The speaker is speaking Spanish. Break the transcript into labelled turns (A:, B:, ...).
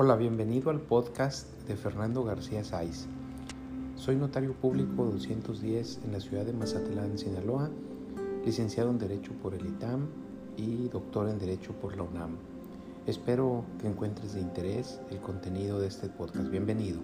A: Hola, bienvenido al podcast de Fernando García Saiz. Soy notario público 210 en la ciudad de Mazatlán, Sinaloa, licenciado en Derecho por el ITAM y doctor en Derecho por la UNAM. Espero que encuentres de interés el contenido de este podcast. Bienvenido.